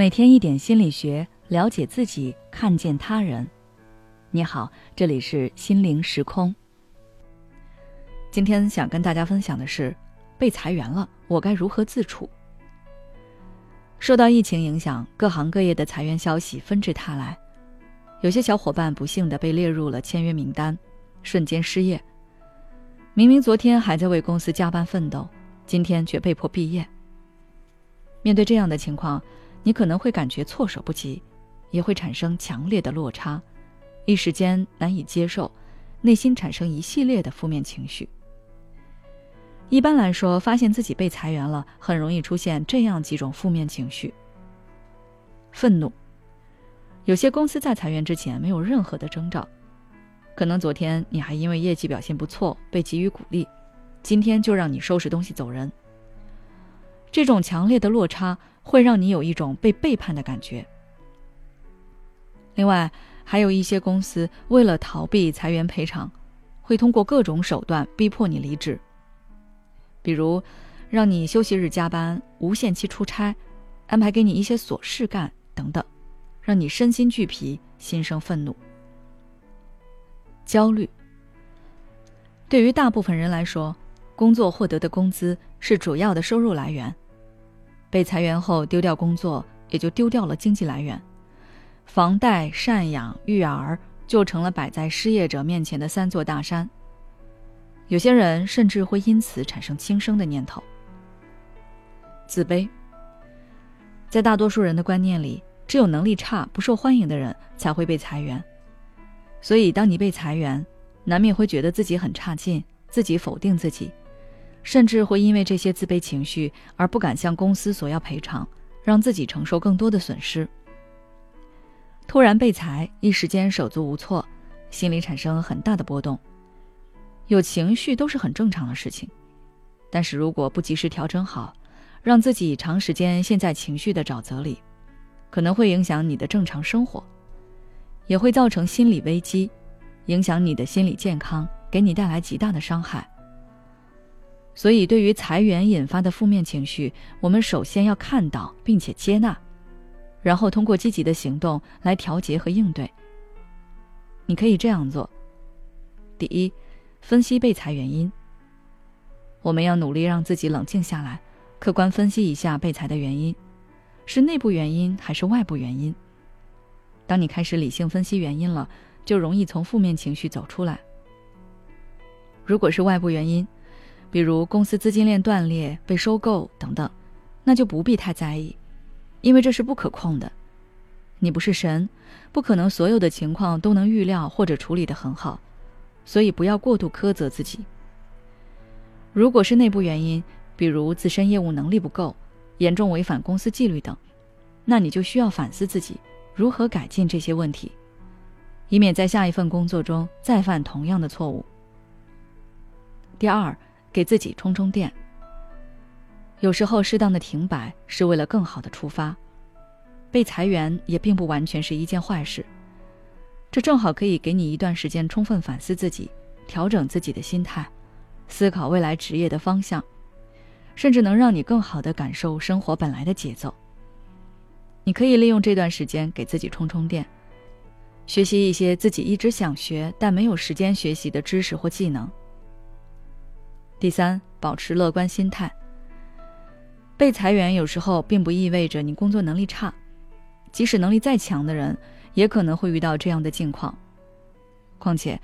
每天一点心理学，了解自己，看见他人。你好，这里是心灵时空。今天想跟大家分享的是，被裁员了，我该如何自处？受到疫情影响，各行各业的裁员消息纷至沓来，有些小伙伴不幸的被列入了签约名单，瞬间失业。明明昨天还在为公司加班奋斗，今天却被迫毕业。面对这样的情况，你可能会感觉措手不及，也会产生强烈的落差，一时间难以接受，内心产生一系列的负面情绪。一般来说，发现自己被裁员了，很容易出现这样几种负面情绪：愤怒。有些公司在裁员之前没有任何的征兆，可能昨天你还因为业绩表现不错被给予鼓励，今天就让你收拾东西走人。这种强烈的落差会让你有一种被背叛的感觉。另外，还有一些公司为了逃避裁员赔偿，会通过各种手段逼迫你离职。比如，让你休息日加班、无限期出差、安排给你一些琐事干等等，让你身心俱疲、心生愤怒、焦虑。对于大部分人来说，工作获得的工资是主要的收入来源。被裁员后丢掉工作，也就丢掉了经济来源，房贷、赡养、育儿就成了摆在失业者面前的三座大山。有些人甚至会因此产生轻生的念头。自卑，在大多数人的观念里，只有能力差、不受欢迎的人才会被裁员。所以，当你被裁员，难免会觉得自己很差劲，自己否定自己。甚至会因为这些自卑情绪而不敢向公司索要赔偿，让自己承受更多的损失。突然被裁，一时间手足无措，心里产生很大的波动。有情绪都是很正常的事情，但是如果不及时调整好，让自己长时间陷在情绪的沼泽里，可能会影响你的正常生活，也会造成心理危机，影响你的心理健康，给你带来极大的伤害。所以，对于裁员引发的负面情绪，我们首先要看到并且接纳，然后通过积极的行动来调节和应对。你可以这样做：第一，分析被裁原因。我们要努力让自己冷静下来，客观分析一下被裁的原因，是内部原因还是外部原因。当你开始理性分析原因了，就容易从负面情绪走出来。如果是外部原因，比如公司资金链断裂、被收购等等，那就不必太在意，因为这是不可控的。你不是神，不可能所有的情况都能预料或者处理得很好，所以不要过度苛责自己。如果是内部原因，比如自身业务能力不够、严重违反公司纪律等，那你就需要反思自己如何改进这些问题，以免在下一份工作中再犯同样的错误。第二。给自己充充电。有时候，适当的停摆是为了更好的出发。被裁员也并不完全是一件坏事，这正好可以给你一段时间充分反思自己，调整自己的心态，思考未来职业的方向，甚至能让你更好的感受生活本来的节奏。你可以利用这段时间给自己充充电，学习一些自己一直想学但没有时间学习的知识或技能。第三，保持乐观心态。被裁员有时候并不意味着你工作能力差，即使能力再强的人，也可能会遇到这样的境况。况且，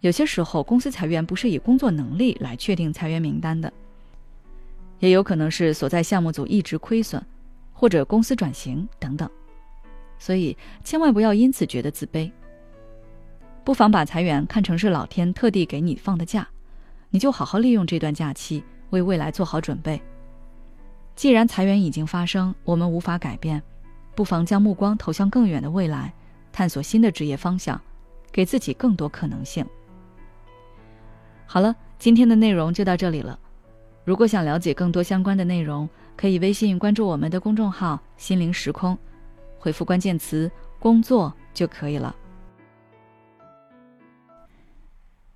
有些时候公司裁员不是以工作能力来确定裁员名单的，也有可能是所在项目组一直亏损，或者公司转型等等。所以，千万不要因此觉得自卑。不妨把裁员看成是老天特地给你放的假。你就好好利用这段假期，为未来做好准备。既然裁员已经发生，我们无法改变，不妨将目光投向更远的未来，探索新的职业方向，给自己更多可能性。好了，今天的内容就到这里了。如果想了解更多相关的内容，可以微信关注我们的公众号“心灵时空”，回复关键词“工作”就可以了。